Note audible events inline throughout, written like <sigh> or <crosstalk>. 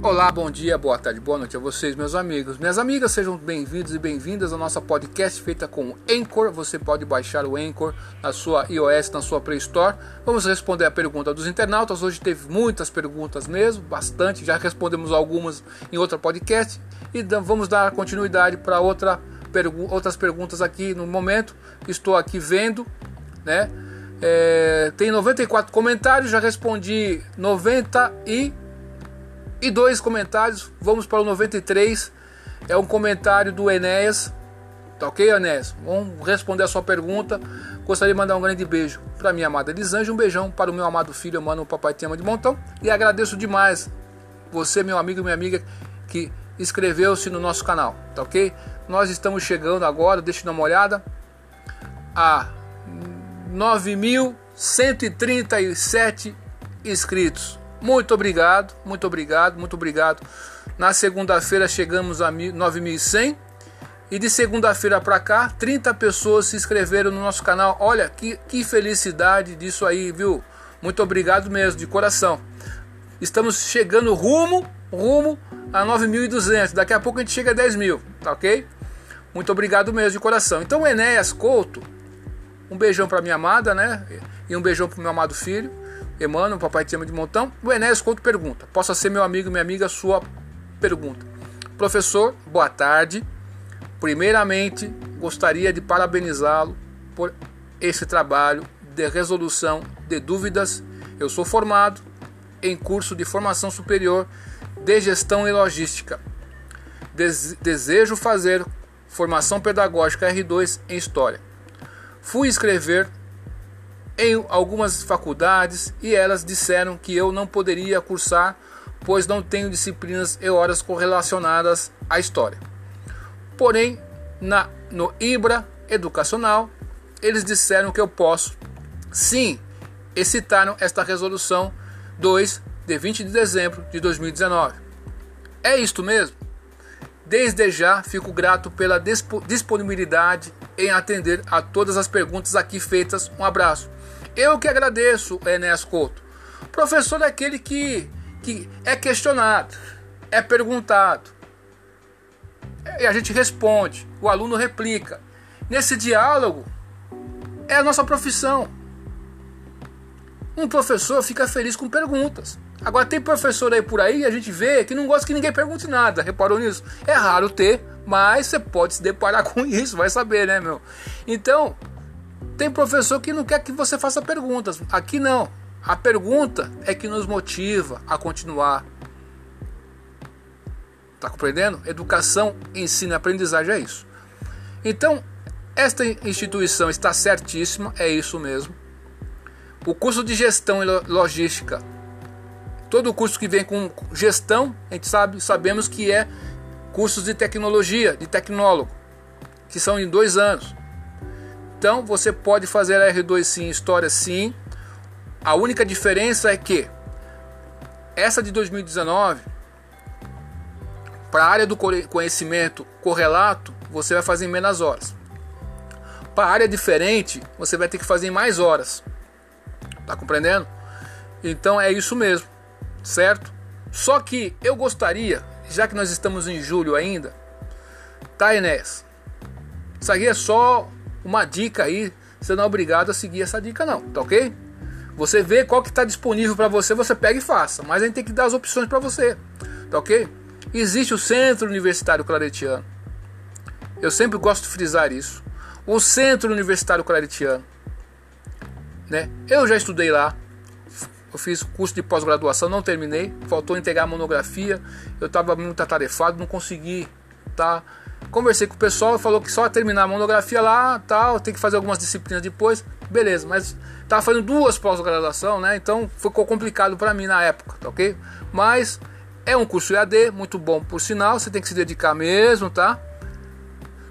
Olá, bom dia, boa tarde, boa noite a vocês, meus amigos. Minhas amigas, sejam bem-vindos e bem-vindas ao nosso podcast feita com Anchor. Você pode baixar o Anchor na sua iOS, na sua Play Store. Vamos responder a pergunta dos internautas. Hoje teve muitas perguntas mesmo, bastante. Já respondemos algumas em outro podcast e vamos dar continuidade para outra pergu outras perguntas aqui no momento. Estou aqui vendo, né? É, tem 94 comentários, já respondi 90 e e dois comentários. Vamos para o 93. É um comentário do Enéas. Tá ok, Enéas? Vamos responder a sua pergunta. Gostaria de mandar um grande beijo para minha amada Elisângela. Um beijão para o meu amado filho, mano, o papai te ama de montão. E agradeço demais você, meu amigo e minha amiga, que inscreveu-se no nosso canal. Tá ok? Nós estamos chegando agora, deixa eu dar uma olhada, a 9.137 inscritos. Muito obrigado, muito obrigado, muito obrigado. Na segunda-feira chegamos a 9.100 e de segunda-feira para cá 30 pessoas se inscreveram no nosso canal. Olha que, que felicidade disso aí, viu? Muito obrigado mesmo, de coração. Estamos chegando rumo, rumo a 9.200. Daqui a pouco a gente chega a 10 mil, tá ok? Muito obrigado mesmo, de coração. Então, Enéas Couto, um beijão para minha amada, né? E um beijão para meu amado filho. Emmanuel, papai te ama de montão. O Enéas Couto pergunta: Possa ser meu amigo, minha amiga, sua pergunta. Professor, boa tarde. Primeiramente, gostaria de parabenizá-lo por esse trabalho de resolução de dúvidas. Eu sou formado em curso de formação superior de gestão e logística. Desejo fazer formação pedagógica R2 em História. Fui escrever em algumas faculdades e elas disseram que eu não poderia cursar, pois não tenho disciplinas e horas correlacionadas à história. Porém, na, no IBRA educacional, eles disseram que eu posso. Sim, e citaram esta resolução 2 de 20 de dezembro de 2019. É isto mesmo? Desde já fico grato pela disponibilidade em atender a todas as perguntas aqui feitas. Um abraço. Eu que agradeço, Enéas Couto. Professor é aquele que, que é questionado, é perguntado. E a gente responde, o aluno replica. Nesse diálogo, é a nossa profissão. Um professor fica feliz com perguntas. Agora tem professor aí por aí, a gente vê que não gosta que ninguém pergunte nada. Reparou nisso? É raro ter, mas você pode se deparar <laughs> com isso, vai saber, né, meu? Então, tem professor que não quer que você faça perguntas. Aqui não. A pergunta é que nos motiva a continuar. Tá compreendendo? Educação, ensino e aprendizagem é isso. Então, esta instituição está certíssima, é isso mesmo. O curso de gestão e logística, todo curso que vem com gestão, a gente sabe, sabemos que é cursos de tecnologia, de tecnólogo, que são em dois anos. Então você pode fazer a R2 sim, história sim. A única diferença é que essa de 2019 para a área do conhecimento correlato, você vai fazer em menos horas. Para a área diferente, você vai ter que fazer em mais horas. Tá compreendendo? Então é isso mesmo, certo? Só que eu gostaria, já que nós estamos em julho ainda, tá, Enéas? Isso aqui é só uma dica aí, você não é obrigado a seguir essa dica não, tá ok? Você vê qual que está disponível para você, você pega e faça, mas a gente tem que dar as opções para você, tá ok? Existe o Centro Universitário Claretiano, eu sempre gosto de frisar isso, o Centro Universitário Claretiano, né? Eu já estudei lá, eu fiz curso de pós-graduação, não terminei, faltou entregar a monografia, eu estava muito atarefado, não consegui, tá? Conversei com o pessoal, falou que só terminar a monografia lá, tal, tem que fazer algumas disciplinas depois, beleza, mas tava fazendo duas pós-graduação, né? Então ficou complicado para mim na época, tá ok? Mas é um curso EAD, muito bom por sinal, você tem que se dedicar mesmo, tá?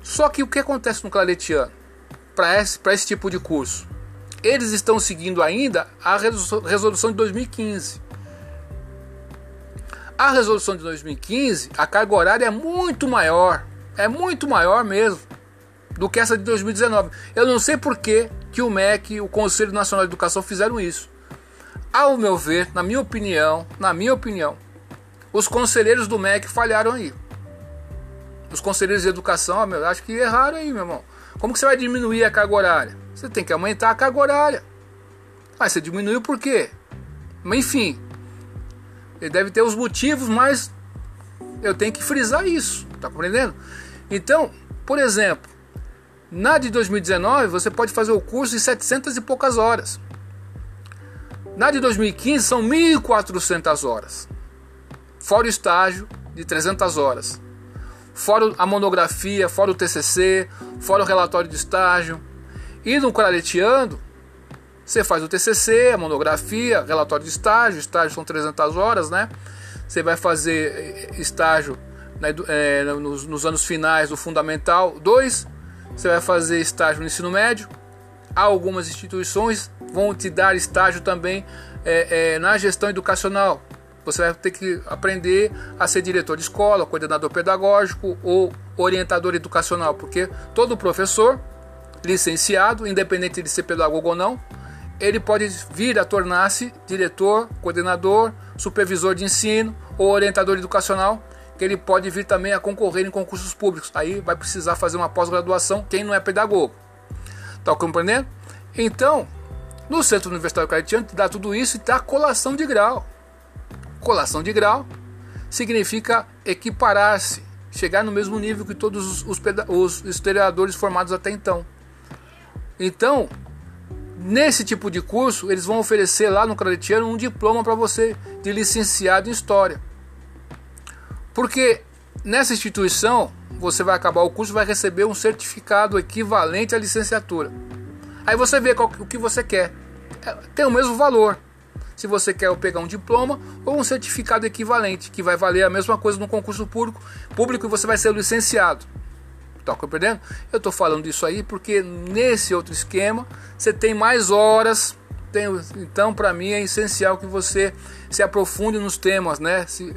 Só que o que acontece no Claretiano para esse, esse tipo de curso? Eles estão seguindo ainda a resolução de 2015. A resolução de 2015, a carga horária é muito maior é muito maior mesmo do que essa de 2019. Eu não sei por que, que o MEC, o Conselho Nacional de Educação fizeram isso. Ao meu ver, na minha opinião, na minha opinião, Os conselheiros do MEC falharam aí. Os conselheiros de educação, meu, acho que erraram aí, meu irmão. Como que você vai diminuir a carga horária? Você tem que aumentar a carga horária. Mas você diminuiu por quê? Mas enfim, ele deve ter os motivos, mas eu tenho que frisar isso, tá compreendendo? Então, por exemplo, na de 2019 você pode fazer o curso em 700 e poucas horas. Na de 2015 são 1.400 horas. Fora o estágio de 300 horas. Fora a monografia, fora o TCC, fora o relatório de estágio. E no Claretiano, você faz o TCC, a monografia, relatório de estágio, estágio são 300 horas, né? Você vai fazer eh, estágio né, é, nos, nos, anos finais do Fundamental 2, você vai fazer estágio no ensino médio. Algumas instituições vão te dar estágio também é, é, na gestão educacional. Você vai ter que aprender a ser diretor de escola, coordenador pedagógico ou orientador educacional, porque todo professor licenciado, independente de ser pedagogo ou não, ele pode vir a tornar-se diretor, coordenador, supervisor de ensino ou orientador educacional, que ele pode vir também a concorrer em concursos públicos. Aí vai precisar fazer uma pós-graduação quem não é pedagogo. Está compreendendo? Então, no Centro Universitário Caritiano dá tudo isso e dá colação de grau. Colação de grau significa equiparar-se, chegar no mesmo nível que todos os, os, os historiadores formados até então. Então, Nesse tipo de curso, eles vão oferecer lá no Claretiano um diploma para você de licenciado em História. Porque nessa instituição, você vai acabar o curso vai receber um certificado equivalente à licenciatura. Aí você vê qual, o que você quer. É, tem o mesmo valor. Se você quer pegar um diploma ou um certificado equivalente, que vai valer a mesma coisa no concurso público, público e você vai ser licenciado. Tá compreendendo? Eu estou falando disso aí porque nesse outro esquema você tem mais horas. Então, para mim é essencial que você se aprofunde nos temas, né? Se,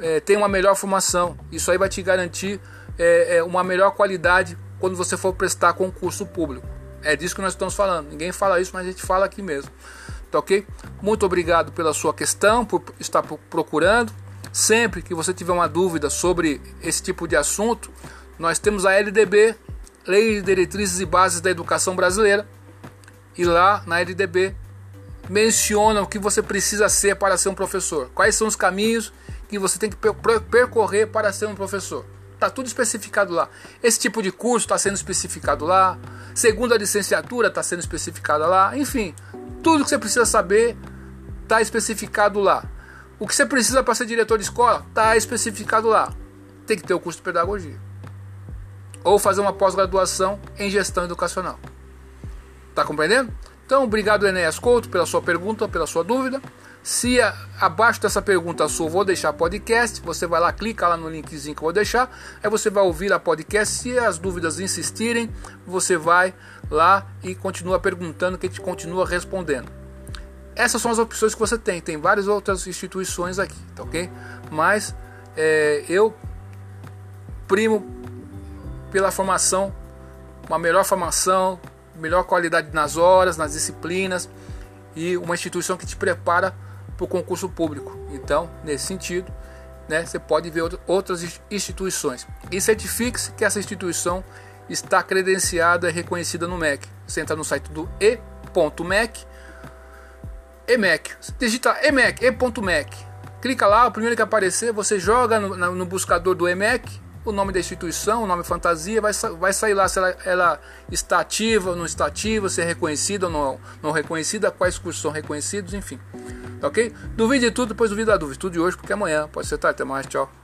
é, uma melhor formação. Isso aí vai te garantir é, é, uma melhor qualidade quando você for prestar concurso público. É disso que nós estamos falando. Ninguém fala isso, mas a gente fala aqui mesmo. Tá ok? Muito obrigado pela sua questão, por estar procurando. Sempre que você tiver uma dúvida sobre esse tipo de assunto, nós temos a LDB, Lei de Diretrizes e Bases da Educação Brasileira, e lá na LDB menciona o que você precisa ser para ser um professor, quais são os caminhos que você tem que percorrer para ser um professor. Está tudo especificado lá. Esse tipo de curso está sendo especificado lá. Segunda licenciatura está sendo especificada lá. Enfim, tudo que você precisa saber está especificado lá. O que você precisa para ser diretor de escola está especificado lá. Tem que ter o curso de pedagogia ou fazer uma pós-graduação em gestão educacional. Tá compreendendo? Então, obrigado Enéas Couto pela sua pergunta, pela sua dúvida. Se a, abaixo dessa pergunta sua vou deixar podcast, você vai lá, clica lá no linkzinho que eu vou deixar, aí você vai ouvir a podcast. Se as dúvidas insistirem, você vai lá e continua perguntando que a gente continua respondendo. Essas são as opções que você tem. Tem várias outras instituições aqui, tá ok? Mas é, eu primo pela formação, uma melhor formação, melhor qualidade nas horas, nas disciplinas e uma instituição que te prepara para o concurso público. Então, nesse sentido, né, você pode ver outras instituições e certifique-se que essa instituição está credenciada e reconhecida no MEC. Você entra no site do e.mec, EMEC, digita EMEC, e.mec, clica lá, o primeiro que aparecer, você joga no, no buscador do EMEC o nome da instituição, o nome fantasia, vai, vai sair lá se ela, ela está ativa ou não está ativa, se é reconhecida ou não, não reconhecida, quais cursos são reconhecidos, enfim. Ok? Duvide de tudo, depois duvide da dúvida. Estude hoje, porque amanhã pode ser tarde. Até mais, tchau.